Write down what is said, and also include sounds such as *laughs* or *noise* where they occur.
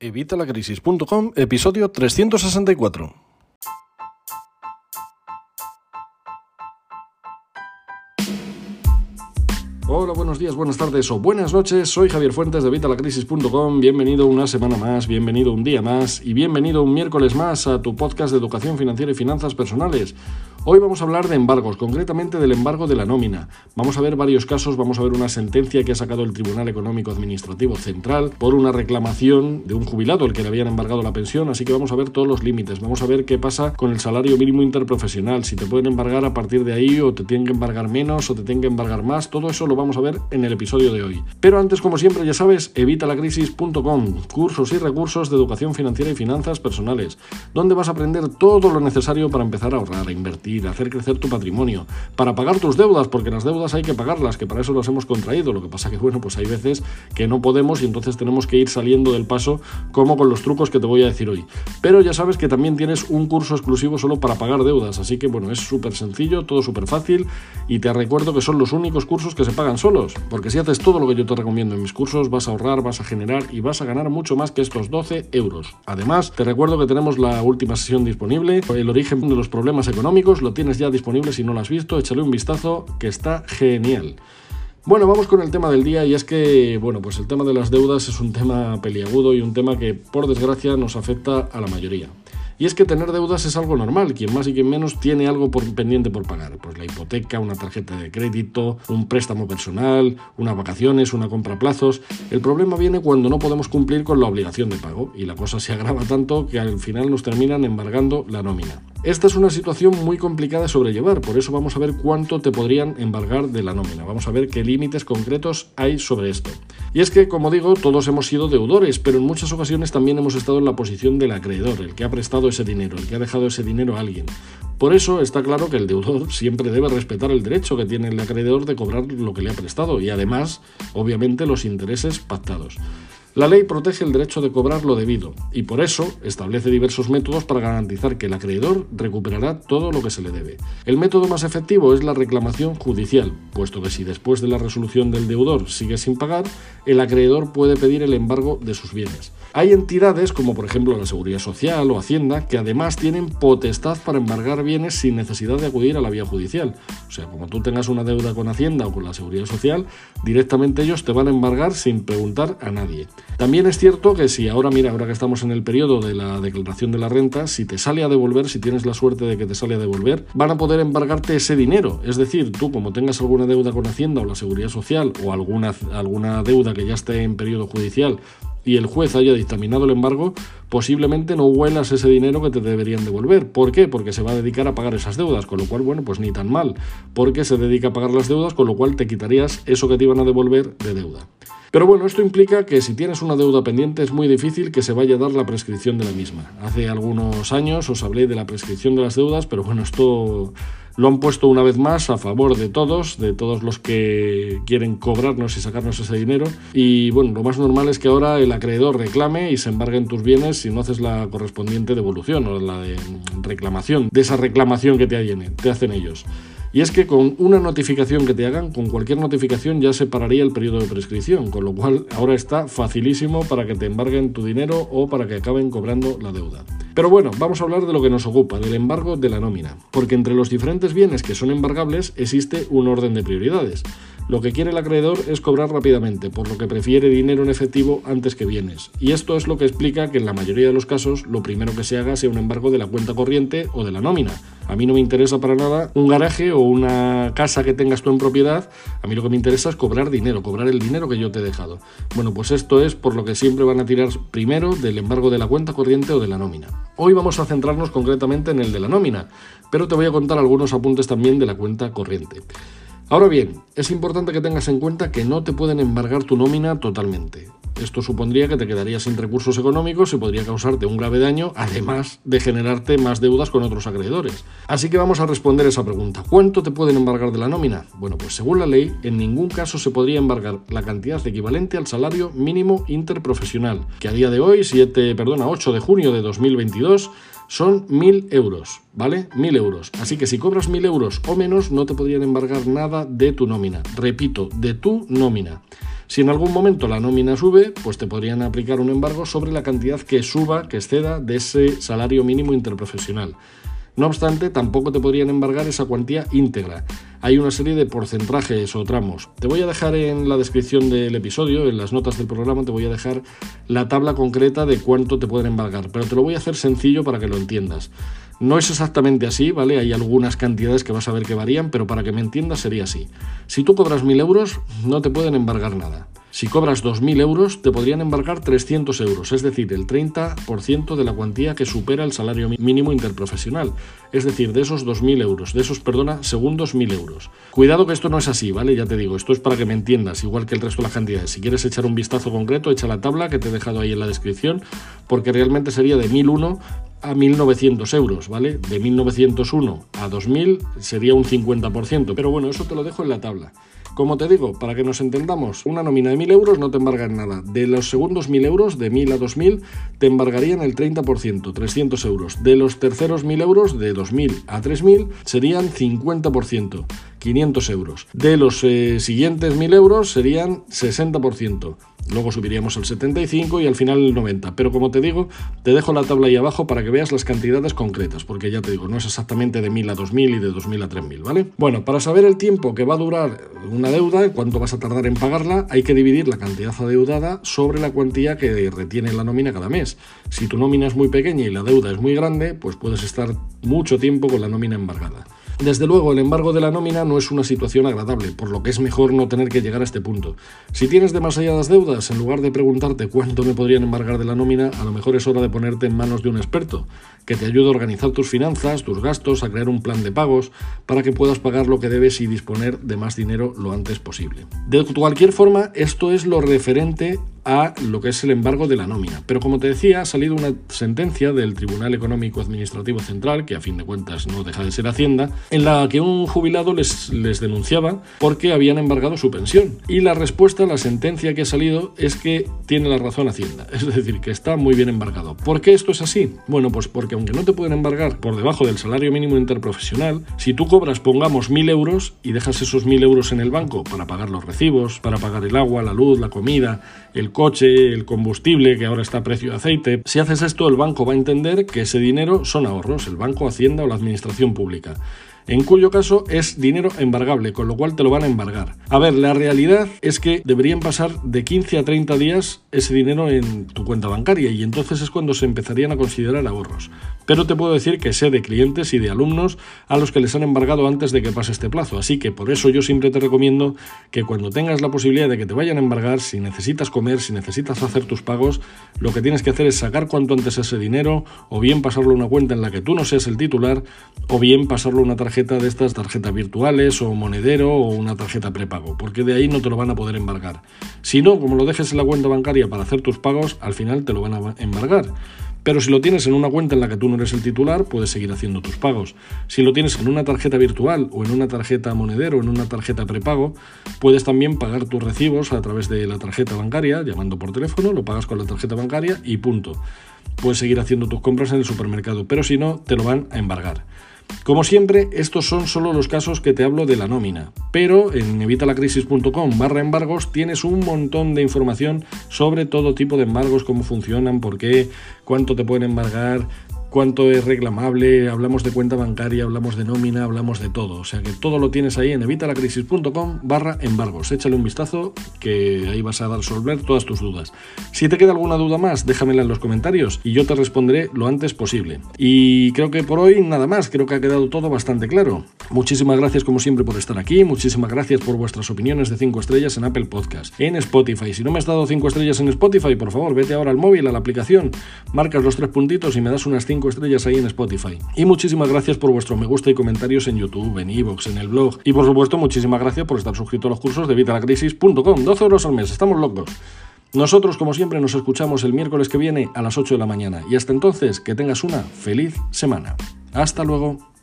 Evitalacrisis.com, episodio 364. Hola, buenos días, buenas tardes o buenas noches. Soy Javier Fuentes de Vitalacrisis.com. Bienvenido una semana más, bienvenido un día más y bienvenido un miércoles más a tu podcast de educación financiera y finanzas personales. Hoy vamos a hablar de embargos, concretamente del embargo de la nómina. Vamos a ver varios casos, vamos a ver una sentencia que ha sacado el Tribunal Económico Administrativo Central por una reclamación de un jubilado al que le habían embargado la pensión, así que vamos a ver todos los límites, vamos a ver qué pasa con el salario mínimo interprofesional, si te pueden embargar a partir de ahí o te tienen que embargar menos o te tienen que embargar más, todo eso lo vamos a ver en el episodio de hoy. Pero antes, como siempre, ya sabes, evitalacrisis.com, cursos y recursos de educación financiera y finanzas personales, donde vas a aprender todo lo necesario para empezar a ahorrar, a invertir, hacer crecer tu patrimonio, para pagar tus deudas, porque las deudas hay que pagarlas, que para eso las hemos contraído. Lo que pasa que, bueno, pues hay veces que no podemos y entonces tenemos que ir saliendo del paso, como con los trucos que te voy a decir hoy. Pero ya sabes que también tienes un curso exclusivo solo para pagar deudas, así que, bueno, es súper sencillo, todo súper fácil y te recuerdo que son los únicos cursos que se pagan solos, porque si haces todo lo que yo te recomiendo en mis cursos, vas a ahorrar, vas a generar y vas a ganar mucho más que estos 12 euros. Además, te recuerdo que tenemos la última sesión disponible, el origen de los problemas económicos, lo tienes ya disponible si no lo has visto, échale un vistazo que está genial. Bueno, vamos con el tema del día y es que, bueno, pues el tema de las deudas es un tema peliagudo y un tema que por desgracia nos afecta a la mayoría. Y es que tener deudas es algo normal, quien más y quien menos tiene algo por, pendiente por pagar, pues la hipoteca, una tarjeta de crédito, un préstamo personal, unas vacaciones, una compra a plazos. El problema viene cuando no podemos cumplir con la obligación de pago y la cosa se agrava tanto que al final nos terminan embargando la nómina. Esta es una situación muy complicada de sobrellevar, por eso vamos a ver cuánto te podrían embargar de la nómina. Vamos a ver qué límites concretos hay sobre esto. Y es que, como digo, todos hemos sido deudores, pero en muchas ocasiones también hemos estado en la posición del acreedor, el que ha prestado ese dinero, el que ha dejado ese dinero a alguien. Por eso está claro que el deudor *laughs* siempre debe respetar el derecho que tiene el acreedor de cobrar lo que le ha prestado y además, obviamente, los intereses pactados. La ley protege el derecho de cobrar lo debido y por eso establece diversos métodos para garantizar que el acreedor recuperará todo lo que se le debe. El método más efectivo es la reclamación judicial, puesto que si después de la resolución del deudor sigue sin pagar, el acreedor puede pedir el embargo de sus bienes. Hay entidades como por ejemplo la Seguridad Social o Hacienda que además tienen potestad para embargar bienes sin necesidad de acudir a la vía judicial. O sea, como tú tengas una deuda con Hacienda o con la Seguridad Social, directamente ellos te van a embargar sin preguntar a nadie. También es cierto que si ahora, mira, ahora que estamos en el periodo de la declaración de la renta, si te sale a devolver, si tienes la suerte de que te sale a devolver, van a poder embargarte ese dinero. Es decir, tú como tengas alguna deuda con Hacienda o la Seguridad Social o alguna, alguna deuda que ya esté en periodo judicial y el juez haya dictaminado el embargo, posiblemente no huelas ese dinero que te deberían devolver. ¿Por qué? Porque se va a dedicar a pagar esas deudas, con lo cual, bueno, pues ni tan mal, porque se dedica a pagar las deudas, con lo cual te quitarías eso que te iban a devolver de deuda. Pero bueno, esto implica que si tienes una deuda pendiente es muy difícil que se vaya a dar la prescripción de la misma. Hace algunos años os hablé de la prescripción de las deudas, pero bueno, esto lo han puesto una vez más a favor de todos, de todos los que quieren cobrarnos y sacarnos ese dinero. Y bueno, lo más normal es que ahora el acreedor reclame y se embarguen tus bienes si no haces la correspondiente devolución o la de reclamación, de esa reclamación que te, te hacen ellos. Y es que con una notificación que te hagan, con cualquier notificación ya se pararía el periodo de prescripción, con lo cual ahora está facilísimo para que te embarguen tu dinero o para que acaben cobrando la deuda. Pero bueno, vamos a hablar de lo que nos ocupa, del embargo de la nómina, porque entre los diferentes bienes que son embargables existe un orden de prioridades. Lo que quiere el acreedor es cobrar rápidamente, por lo que prefiere dinero en efectivo antes que bienes. Y esto es lo que explica que en la mayoría de los casos lo primero que se haga sea un embargo de la cuenta corriente o de la nómina. A mí no me interesa para nada un garaje o una casa que tengas tú en propiedad. A mí lo que me interesa es cobrar dinero, cobrar el dinero que yo te he dejado. Bueno, pues esto es por lo que siempre van a tirar primero del embargo de la cuenta corriente o de la nómina. Hoy vamos a centrarnos concretamente en el de la nómina, pero te voy a contar algunos apuntes también de la cuenta corriente. Ahora bien, es importante que tengas en cuenta que no te pueden embargar tu nómina totalmente. Esto supondría que te quedarías sin recursos económicos y podría causarte un grave daño, además de generarte más deudas con otros acreedores. Así que vamos a responder esa pregunta. ¿Cuánto te pueden embargar de la nómina? Bueno, pues según la ley, en ningún caso se podría embargar la cantidad equivalente al salario mínimo interprofesional, que a día de hoy, 7, perdona, 8 de junio de 2022, son 1.000 euros, ¿vale? 1.000 euros. Así que si cobras 1.000 euros o menos, no te podrían embargar nada de tu nómina. Repito, de tu nómina. Si en algún momento la nómina sube, pues te podrían aplicar un embargo sobre la cantidad que suba, que exceda de ese salario mínimo interprofesional. No obstante, tampoco te podrían embargar esa cuantía íntegra. Hay una serie de porcentajes o tramos. Te voy a dejar en la descripción del episodio, en las notas del programa, te voy a dejar la tabla concreta de cuánto te pueden embargar, pero te lo voy a hacer sencillo para que lo entiendas. No es exactamente así, ¿vale? Hay algunas cantidades que vas a ver que varían, pero para que me entiendas sería así. Si tú cobras 1.000 euros, no te pueden embargar nada. Si cobras 2.000 euros, te podrían embargar 300 euros, es decir, el 30% de la cuantía que supera el salario mínimo interprofesional. Es decir, de esos 2.000 euros, de esos, perdona, segundos 1.000 euros. Cuidado que esto no es así, ¿vale? Ya te digo, esto es para que me entiendas, igual que el resto de las cantidades. Si quieres echar un vistazo concreto, echa la tabla que te he dejado ahí en la descripción, porque realmente sería de 1.001 a 1.900 euros, ¿vale? De 1.901 a 2.000 sería un 50%, pero bueno, eso te lo dejo en la tabla. Como te digo, para que nos entendamos, una nómina de 1.000 euros no te embargan nada. De los segundos 1.000 euros, de 1.000 a 2.000, te embargarían el 30%, 300 euros. De los terceros 1.000 euros, de 2.000 a 3.000, serían 50%, 500 euros. De los eh, siguientes 1.000 euros serían 60%. Luego subiríamos al 75 y al final el 90. Pero como te digo, te dejo la tabla ahí abajo para que veas las cantidades concretas, porque ya te digo, no es exactamente de 1000 a 2000 y de 2000 a 3000, ¿vale? Bueno, para saber el tiempo que va a durar una deuda, cuánto vas a tardar en pagarla, hay que dividir la cantidad adeudada sobre la cuantía que retiene la nómina cada mes. Si tu nómina es muy pequeña y la deuda es muy grande, pues puedes estar mucho tiempo con la nómina embargada. Desde luego, el embargo de la nómina no es una situación agradable, por lo que es mejor no tener que llegar a este punto. Si tienes demasiadas deudas, en lugar de preguntarte cuánto me podrían embargar de la nómina, a lo mejor es hora de ponerte en manos de un experto, que te ayude a organizar tus finanzas, tus gastos, a crear un plan de pagos, para que puedas pagar lo que debes y disponer de más dinero lo antes posible. De cualquier forma, esto es lo referente a lo que es el embargo de la nómina. Pero como te decía, ha salido una sentencia del Tribunal Económico Administrativo Central, que a fin de cuentas no deja de ser Hacienda, en la que un jubilado les, les denunciaba porque habían embargado su pensión. Y la respuesta a la sentencia que ha salido es que tiene la razón Hacienda, *laughs* es decir, que está muy bien embargado. ¿Por qué esto es así? Bueno, pues porque aunque no te pueden embargar por debajo del salario mínimo interprofesional, si tú cobras, pongamos, mil euros y dejas esos mil euros en el banco para pagar los recibos, para pagar el agua, la luz, la comida, el coche, el combustible, que ahora está a precio de aceite. Si haces esto, el banco va a entender que ese dinero son ahorros, el banco, Hacienda o la administración pública en cuyo caso es dinero embargable, con lo cual te lo van a embargar. A ver, la realidad es que deberían pasar de 15 a 30 días ese dinero en tu cuenta bancaria y entonces es cuando se empezarían a considerar ahorros. Pero te puedo decir que sé de clientes y de alumnos a los que les han embargado antes de que pase este plazo, así que por eso yo siempre te recomiendo que cuando tengas la posibilidad de que te vayan a embargar, si necesitas comer, si necesitas hacer tus pagos, lo que tienes que hacer es sacar cuanto antes ese dinero o bien pasarlo a una cuenta en la que tú no seas el titular o bien pasarlo a una tarjeta de estas, tarjetas virtuales o monedero o una tarjeta prepago, porque de ahí no te lo van a poder embargar. Si no, como lo dejes en la cuenta bancaria para hacer tus pagos, al final te lo van a embargar. Pero si lo tienes en una cuenta en la que tú no eres el titular, puedes seguir haciendo tus pagos. Si lo tienes en una tarjeta virtual o en una tarjeta monedero o en una tarjeta prepago, puedes también pagar tus recibos a través de la tarjeta bancaria, llamando por teléfono, lo pagas con la tarjeta bancaria y punto. Puedes seguir haciendo tus compras en el supermercado, pero si no, te lo van a embargar. Como siempre, estos son solo los casos que te hablo de la nómina, pero en evitalacrisis.com barra embargos tienes un montón de información sobre todo tipo de embargos, cómo funcionan, por qué, cuánto te pueden embargar, cuánto es reclamable, hablamos de cuenta bancaria, hablamos de nómina, hablamos de todo. O sea que todo lo tienes ahí en evitalacrisis.com barra embargos. Échale un vistazo que ahí vas a resolver todas tus dudas. Si te queda alguna duda más, déjamela en los comentarios y yo te responderé lo antes posible. Y creo que por hoy nada más, creo que ha quedado todo bastante claro. Muchísimas gracias como siempre por estar aquí, muchísimas gracias por vuestras opiniones de 5 estrellas en Apple Podcast, en Spotify. Si no me has dado 5 estrellas en Spotify, por favor, vete ahora al móvil, a la aplicación, marcas los tres puntitos y me das unas 5 estrellas ahí en Spotify. Y muchísimas gracias por vuestro me gusta y comentarios en YouTube, en Evox, en el blog. Y por supuesto, muchísimas gracias por estar suscrito a los cursos de vitalacrisis.com. 12 euros al mes, estamos locos. Nosotros, como siempre, nos escuchamos el miércoles que viene a las 8 de la mañana. Y hasta entonces, que tengas una feliz semana. Hasta luego.